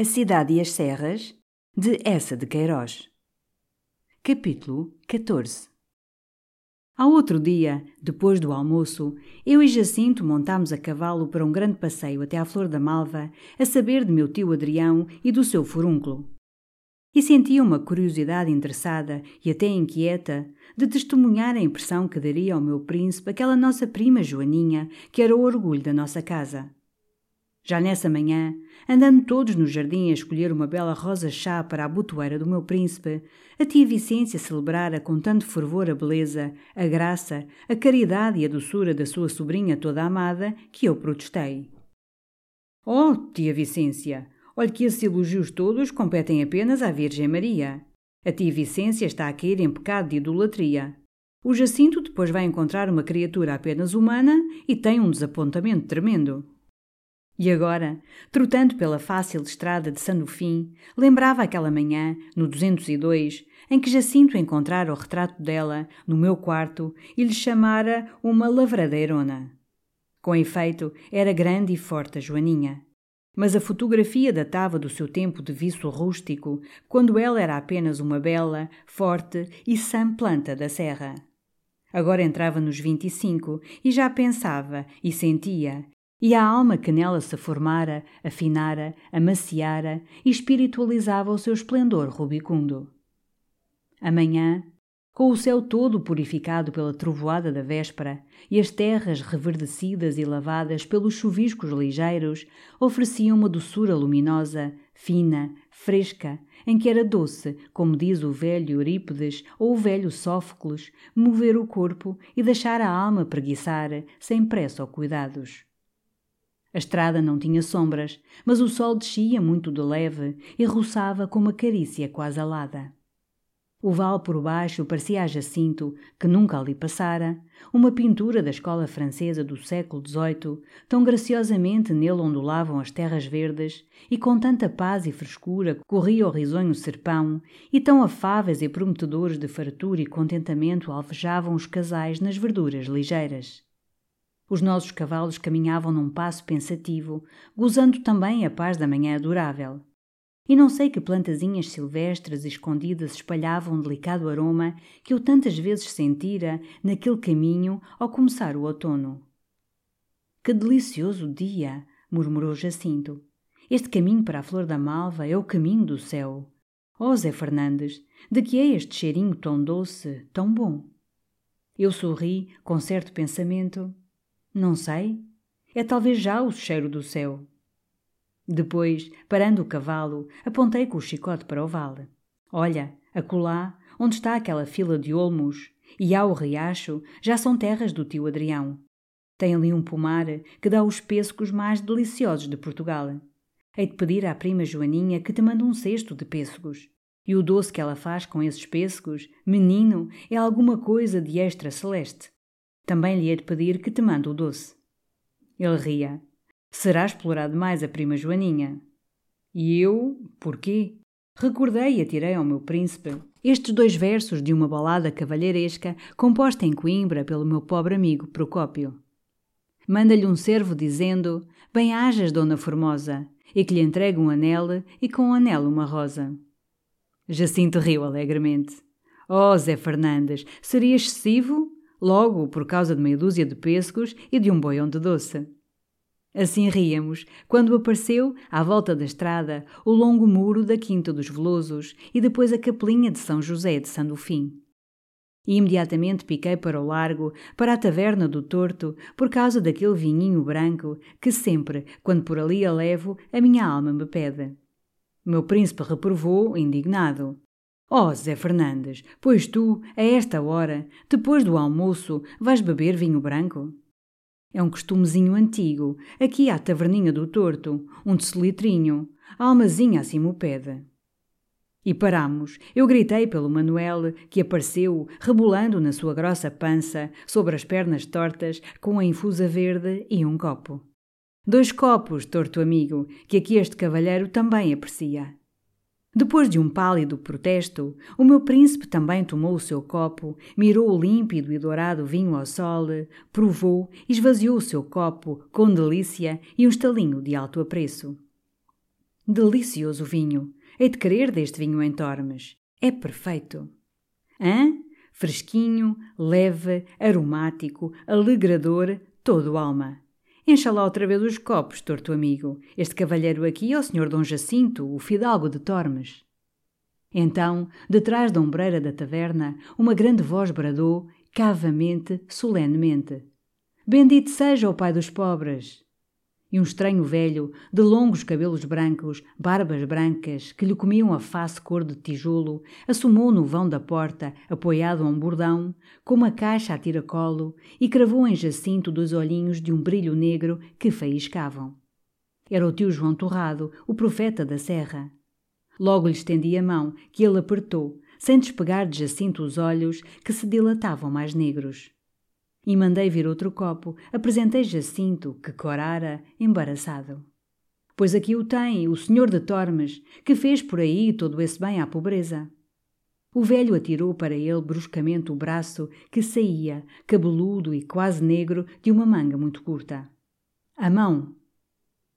A Cidade e as Serras, de Essa de Queiroz. Capítulo 14 Ao outro dia, depois do almoço, eu e Jacinto montámos a cavalo para um grande passeio até à Flor da Malva, a saber de meu tio Adrião e do seu furúnculo. E sentia uma curiosidade interessada e até inquieta de testemunhar a impressão que daria ao meu príncipe aquela nossa prima Joaninha, que era o orgulho da nossa casa. Já nessa manhã, andando todos no jardim a escolher uma bela rosa-chá para a botoeira do meu príncipe, a tia Vicência celebrara com tanto fervor a beleza, a graça, a caridade e a doçura da sua sobrinha toda amada que eu protestei. Oh, tia Vicência, olhe que esses elogios todos competem apenas à Virgem Maria. A tia Vicência está a cair em pecado de idolatria. O Jacinto depois vai encontrar uma criatura apenas humana e tem um desapontamento tremendo. E agora, trotando pela fácil estrada de Sanofim, lembrava aquela manhã, no 202, em que Jacinto encontrara o retrato dela no meu quarto e lhe chamara uma lavradeirona. Com efeito, era grande e forte a Joaninha. Mas a fotografia datava do seu tempo de viço rústico, quando ela era apenas uma bela, forte e sã planta da serra. Agora entrava nos vinte e cinco e já pensava e sentia e a alma que nela se formara, afinara, amaciara e espiritualizava o seu esplendor rubicundo. Amanhã, com o céu todo purificado pela trovoada da véspera e as terras reverdecidas e lavadas pelos chuviscos ligeiros, ofereciam uma doçura luminosa, fina, fresca, em que era doce, como diz o velho Eurípides ou o velho Sófocles, mover o corpo e deixar a alma preguiçar, sem pressa ou cuidados. A estrada não tinha sombras, mas o sol descia muito de leve e roçava com uma carícia quase alada. O vale por baixo parecia a Jacinto, que nunca ali passara, uma pintura da escola francesa do século XVIII, tão graciosamente nele ondulavam as terras verdes, e com tanta paz e frescura corria o risonho serpão, e tão afáveis e prometedores de fartura e contentamento alvejavam os casais nas verduras ligeiras. Os nossos cavalos caminhavam num passo pensativo, gozando também a paz da manhã adorável. E não sei que plantazinhas silvestres escondidas espalhavam um delicado aroma que eu tantas vezes sentira naquele caminho ao começar o outono. Que delicioso dia! murmurou Jacinto. Este caminho para a flor da malva é o caminho do céu. Oh, Zé Fernandes, de que é este cheirinho tão doce, tão bom? Eu sorri, com certo pensamento. Não sei. É talvez já o cheiro do céu. Depois, parando o cavalo, apontei com o chicote para o vale. Olha, acolá, onde está aquela fila de olmos, e há o riacho, já são terras do tio Adrião. Tem ali um pomar que dá os pêssegos mais deliciosos de Portugal. Hei de pedir à prima Joaninha que te mande um cesto de pêssegos. E o doce que ela faz com esses pêssegos, menino, é alguma coisa de extra celeste. Também lhe hei de pedir que te mande o doce. Ele ria. Será explorar demais a prima Joaninha. E eu, porquê? Recordei e atirei ao meu príncipe estes dois versos de uma balada cavalheiresca composta em Coimbra pelo meu pobre amigo Procópio. Manda-lhe um servo dizendo: Bem-ajas, Dona Formosa, e que lhe entregue um anel e com o anel uma rosa. Jacinto riu alegremente. Oh, Zé Fernandes, seria excessivo? Logo por causa de meia dúzia de pêssegos e de um boião de doce. Assim ríamos, quando apareceu, à volta da estrada, o longo muro da Quinta dos Velosos e depois a capelinha de São José de Sandofim. E imediatamente piquei para o largo, para a taverna do Torto, por causa daquele vinhinho branco que sempre, quando por ali a levo, a minha alma me pede. Meu príncipe reprovou, indignado. Oh, Zé Fernandes, pois tu, a esta hora, depois do almoço, vais beber vinho branco? É um costumezinho antigo, aqui à taverninha do torto, um tecelitrinho. a almazinha acima o pede. E paramos. Eu gritei pelo Manuel, que apareceu, rebolando na sua grossa pança, sobre as pernas tortas, com a infusa verde e um copo. Dois copos, torto amigo, que aqui este cavalheiro também aprecia. Depois de um pálido protesto, o meu príncipe também tomou o seu copo, mirou o límpido e dourado vinho ao sol, provou, esvaziou o seu copo com delícia e um estalinho de alto apreço. Delicioso vinho! Hei de querer deste vinho em Tormes. É perfeito. Hã? Fresquinho, leve, aromático, alegrador, todo alma. Encha lá outra vez os copos, torto amigo. Este cavalheiro aqui é o senhor Dom Jacinto, o fidalgo de Tormes. Então, detrás da ombreira da taverna, uma grande voz bradou, cavamente, solenemente: Bendito seja o pai dos pobres! E um estranho velho, de longos cabelos brancos, barbas brancas, que lhe comiam a face cor de tijolo, assomou no vão da porta, apoiado a um bordão, com uma caixa a tiracolo, e cravou em Jacinto dois olhinhos de um brilho negro que faiscavam. Era o tio João Torrado, o profeta da serra. Logo lhe estendi a mão, que ele apertou, sem despegar de Jacinto os olhos, que se dilatavam mais negros e mandei vir outro copo. Apresentei Jacinto, que corara, embaraçado. Pois aqui o tem, o senhor de Tormes, que fez por aí todo esse bem à pobreza. O velho atirou para ele bruscamente o braço que saía, cabeludo e quase negro, de uma manga muito curta. A mão.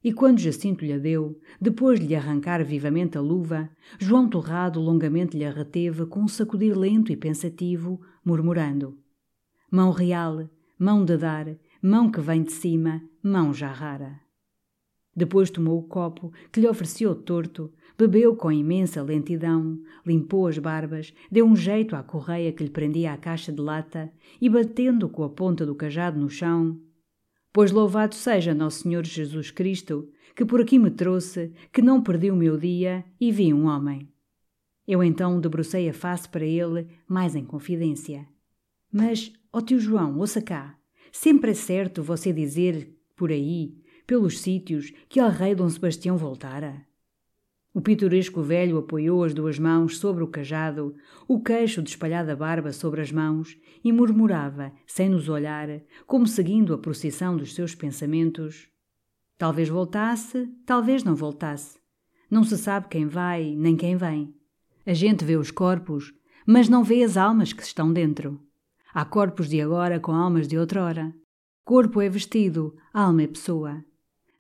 E quando Jacinto lhe deu, depois de lhe arrancar vivamente a luva, João Torrado longamente lhe reteve com um sacudir lento e pensativo, murmurando: mão real, mão de dar, mão que vem de cima, mão já rara. Depois tomou o copo que lhe ofereceu torto, bebeu com imensa lentidão, limpou as barbas, deu um jeito à correia que lhe prendia à caixa de lata e, batendo com a ponta do cajado no chão, Pois louvado seja Nosso Senhor Jesus Cristo, que por aqui me trouxe, que não perdi o meu dia e vi um homem. Eu então debrucei a face para ele, mais em confidência. Mas, ó oh tio João, ouça cá, sempre é certo você dizer por aí, pelos sítios, que el rei Dom Sebastião voltara? O pitoresco velho apoiou as duas mãos sobre o cajado, o queixo de espalhada barba sobre as mãos, e murmurava, sem nos olhar, como seguindo a procissão dos seus pensamentos: Talvez voltasse, talvez não voltasse. Não se sabe quem vai nem quem vem. A gente vê os corpos, mas não vê as almas que estão dentro. Há corpos de agora com almas de outrora. Corpo é vestido, alma é pessoa.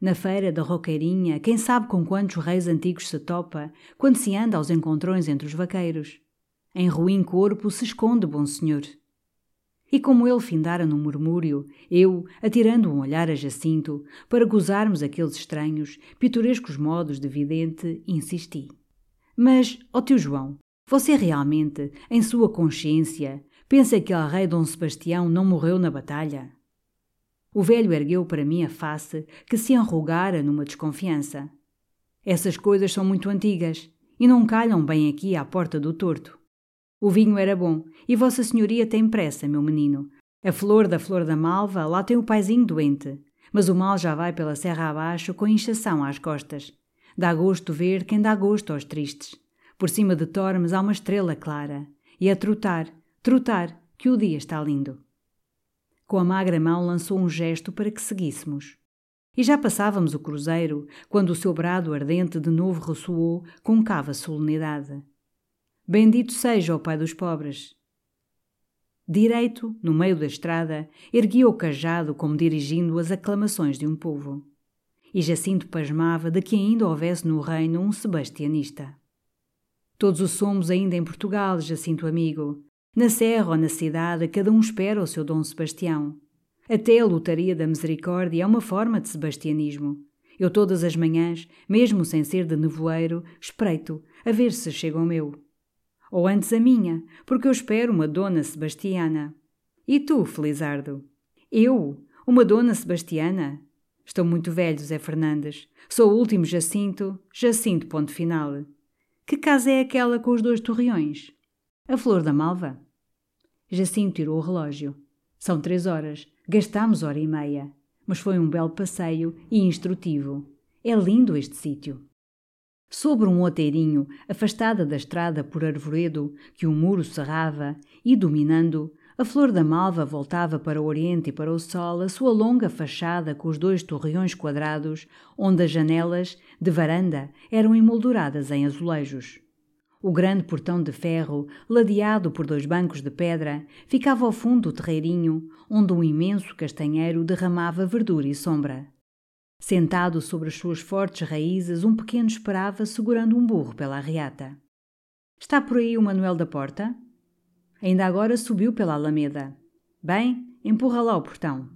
Na feira da Roqueirinha, quem sabe com quantos reis antigos se topa, quando se anda aos encontrões entre os vaqueiros. Em ruim corpo se esconde bom senhor. E como ele findara no murmúrio, eu, atirando um olhar a Jacinto, para gozarmos aqueles estranhos, pitorescos modos de vidente, insisti. Mas, ó tio João, você realmente, em sua consciência, Pensa que o rei Dom Sebastião não morreu na batalha? O velho ergueu para mim a face, que se enrugara numa desconfiança. Essas coisas são muito antigas e não calham bem aqui à porta do torto. O vinho era bom e Vossa Senhoria tem pressa, meu menino. A flor da flor da malva lá tem o paizinho doente, mas o mal já vai pela serra abaixo com inchação às costas. Dá gosto ver quem dá gosto aos tristes. Por cima de Tormes há uma estrela clara, e a trotar, Trotar, que o dia está lindo. Com a magra mão lançou um gesto para que seguíssemos. E já passávamos o cruzeiro, quando o seu brado ardente de novo ressoou com cava solenidade. Bendito seja o Pai dos pobres! Direito, no meio da estrada, erguia o cajado como dirigindo as aclamações de um povo. E Jacinto pasmava de que ainda houvesse no reino um sebastianista. Todos o somos ainda em Portugal, Jacinto amigo, na serra ou na cidade, cada um espera o seu Dom Sebastião. Até a lotaria da misericórdia é uma forma de sebastianismo. Eu todas as manhãs, mesmo sem ser de nevoeiro, espreito, a ver se chega o meu. Ou antes a minha, porque eu espero uma Dona Sebastiana. E tu, Felizardo? Eu? Uma Dona Sebastiana? Estou muito velho, Zé Fernandes. Sou o último Jacinto, Jacinto ponto final. Que casa é aquela com os dois torreões? A flor da malva? Jacinto tirou o relógio. São três horas. Gastámos hora e meia. Mas foi um belo passeio e instrutivo. É lindo este sítio. Sobre um outeirinho, afastada da estrada por arvoredo que o muro cerrava, e dominando, a flor da malva voltava para o oriente e para o sol a sua longa fachada com os dois torreões quadrados, onde as janelas, de varanda, eram emolduradas em azulejos. O grande portão de ferro, ladeado por dois bancos de pedra, ficava ao fundo do terreirinho, onde um imenso castanheiro derramava verdura e sombra. Sentado sobre as suas fortes raízes, um pequeno esperava, segurando um burro pela arreata. Está por aí o Manuel da Porta? Ainda agora subiu pela alameda. Bem, empurra lá o portão.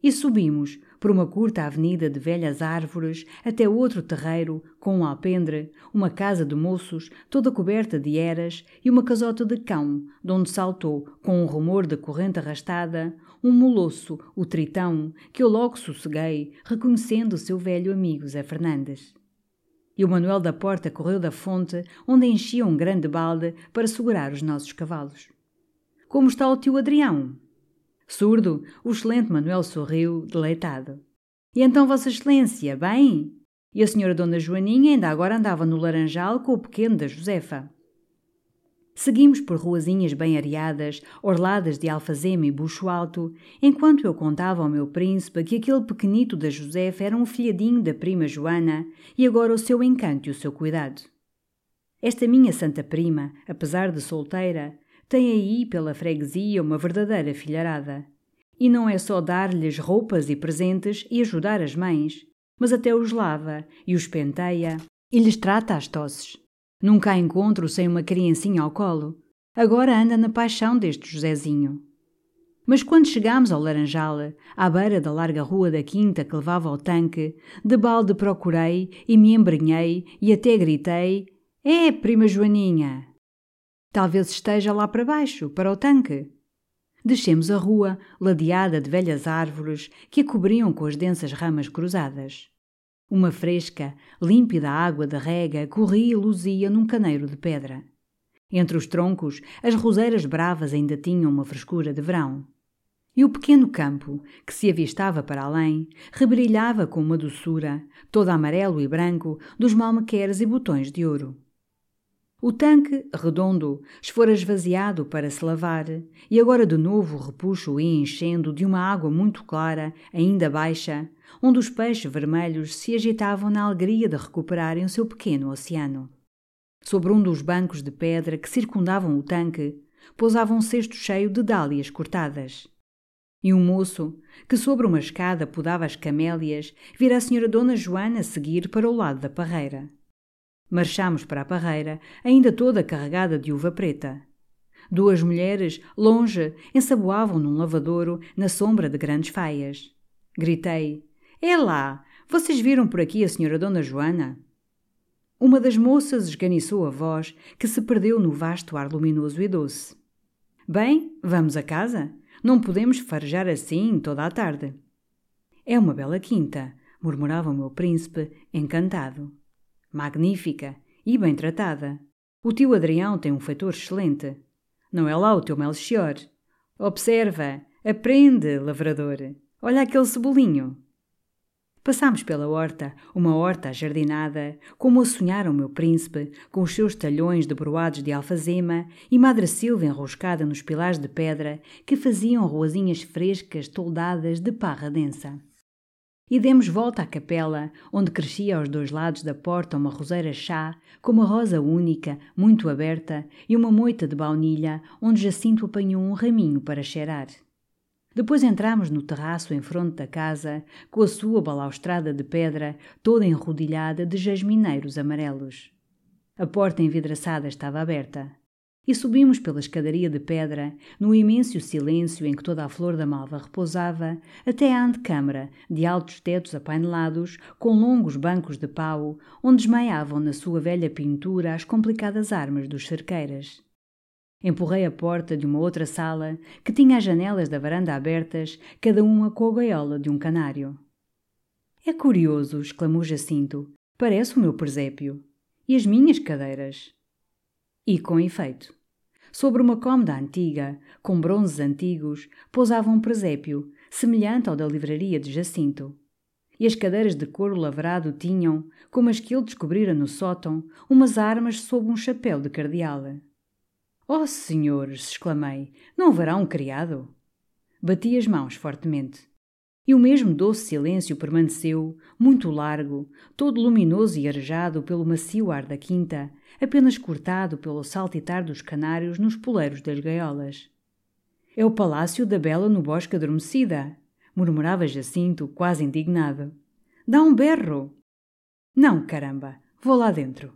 E subimos, por uma curta avenida de velhas árvores, até outro terreiro, com um alpendre, uma casa de moços, toda coberta de eras, e uma casota de cão, de onde saltou, com um rumor de corrente arrastada, um molosso, o Tritão, que eu logo sosseguei, reconhecendo o seu velho amigo Zé Fernandes. E o Manuel da Porta correu da fonte, onde enchia um grande balde para segurar os nossos cavalos. Como está o tio Adrião? Surdo, o excelente Manuel sorriu, deleitado. E então, Vossa Excelência, bem? E a senhora Dona Joaninha ainda agora andava no Laranjal com o pequeno da Josefa. Seguimos por ruazinhas bem areadas, orladas de alfazema e bucho alto, enquanto eu contava ao meu príncipe que aquele pequenito da Josefa era um filhadinho da prima Joana e agora o seu encanto e o seu cuidado. Esta minha santa prima, apesar de solteira, tem aí pela freguesia uma verdadeira filharada. E não é só dar-lhes roupas e presentes e ajudar as mães, mas até os lava e os penteia e lhes trata as tosses. Nunca a encontro sem uma criancinha ao colo. Agora anda na paixão deste Josézinho. Mas quando chegámos ao Laranjal, à beira da larga rua da quinta que levava ao tanque, de balde procurei e me embrenhei e até gritei: É, prima Joaninha! Talvez esteja lá para baixo, para o tanque. Descemos a rua, ladeada de velhas árvores que a cobriam com as densas ramas cruzadas. Uma fresca, límpida água de rega corria e luzia num caneiro de pedra. Entre os troncos, as roseiras bravas ainda tinham uma frescura de verão. E o pequeno campo, que se avistava para além, rebrilhava com uma doçura, todo amarelo e branco, dos malmequeres e botões de ouro. O tanque, redondo, esfora esvaziado para se lavar, e agora de novo repuxo e enchendo de uma água muito clara, ainda baixa, onde os peixes vermelhos se agitavam na alegria de recuperarem o seu pequeno oceano. Sobre um dos bancos de pedra que circundavam o tanque, pousava um cesto cheio de dálias cortadas. E um moço, que sobre uma escada podava as camélias, vira a senhora Dona Joana seguir para o lado da parreira. Marchamos para a parreira, ainda toda carregada de uva preta. Duas mulheres, longe, ensaboavam num lavadouro na sombra de grandes faias. Gritei: É lá! Vocês viram por aqui a senhora Dona Joana? Uma das moças esganiçou a voz, que se perdeu no vasto ar luminoso e doce. Bem, vamos a casa? Não podemos farejar assim toda a tarde. É uma bela quinta, murmurava o meu príncipe, encantado magnífica e bem tratada. O tio Adrião tem um feitor excelente. Não é lá o teu Melchior. Observa, aprende, lavrador. Olha aquele cebolinho. Passámos pela horta, uma horta ajardinada, como a sonhara o meu príncipe, com os seus talhões de broados de alfazema e Madre Silva enroscada nos pilares de pedra que faziam ruazinhas frescas toldadas de parra densa e demos volta à capela, onde crescia aos dois lados da porta uma roseira chá, com uma rosa única, muito aberta, e uma moita de baunilha, onde Jacinto apanhou um raminho para cheirar. Depois entramos no terraço em fronte da casa, com a sua balaustrada de pedra, toda enrodilhada de jasmineiros amarelos. A porta envidraçada estava aberta e subimos pela escadaria de pedra, no imenso silêncio em que toda a flor da malva repousava, até à antecâmara, de altos tetos apainelados, com longos bancos de pau, onde esmaiavam na sua velha pintura as complicadas armas dos cerqueiras. Empurrei a porta de uma outra sala, que tinha as janelas da varanda abertas, cada uma com a gaiola de um canário. É curioso, exclamou Jacinto. Parece o meu presépio. E as minhas cadeiras? E com efeito. Sobre uma cômoda antiga, com bronzes antigos, pousava um presépio, semelhante ao da livraria de Jacinto. e as cadeiras de couro lavrado tinham, como as que ele descobrira no sótão, umas armas sob um chapéu de cardeal. Oh, senhores! exclamei. Não haverá um criado? Bati as mãos fortemente. E o mesmo doce silêncio permaneceu, muito largo, todo luminoso e arejado pelo macio ar da quinta, apenas cortado pelo saltitar dos canários nos poleiros das gaiolas. É o palácio da Bela no bosque adormecida, murmurava Jacinto, quase indignado. Dá um berro! Não, caramba, vou lá dentro.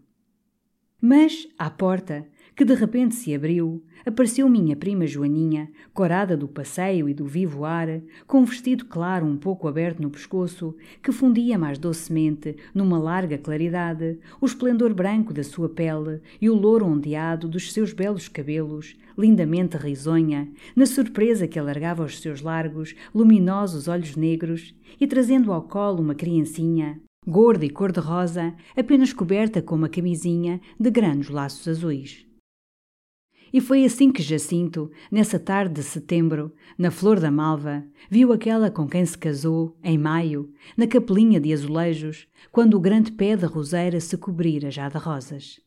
Mas, à porta, que de repente se abriu, apareceu minha prima Joaninha, corada do passeio e do vivo ar, com um vestido claro um pouco aberto no pescoço, que fundia mais docemente, numa larga claridade, o esplendor branco da sua pele e o louro ondeado dos seus belos cabelos, lindamente risonha, na surpresa que alargava os seus largos, luminosos olhos negros, e trazendo ao colo uma criancinha, gorda e cor-de-rosa, apenas coberta com uma camisinha de grandes laços azuis. E foi assim que Jacinto, nessa tarde de setembro, na Flor da Malva, viu aquela com quem se casou, em maio, na capelinha de azulejos, quando o grande pé da roseira se cobrira já de rosas.